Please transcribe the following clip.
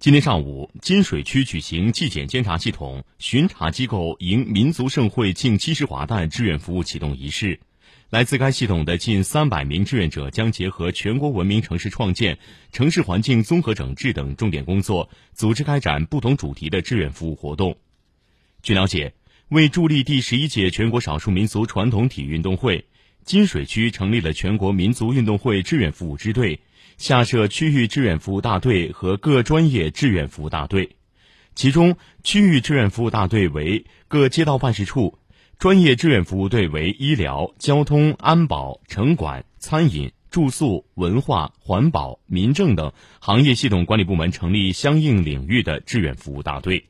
今天上午，金水区举行纪检监察系统巡查机构迎民族盛会近七十华诞志愿服务启动仪式。来自该系统的近三百名志愿者将结合全国文明城市创建、城市环境综合整治等重点工作，组织开展不同主题的志愿服务活动。据了解，为助力第十一届全国少数民族传统体育运动会，金水区成立了全国民族运动会志愿服务支队。下设区域志愿服务大队和各专业志愿服务大队，其中区域志愿服务大队为各街道办事处，专业志愿服务队为医疗、交通、安保、城管、餐饮、住宿、文化、环保、民政等行业系统管理部门成立相应领域的志愿服务大队。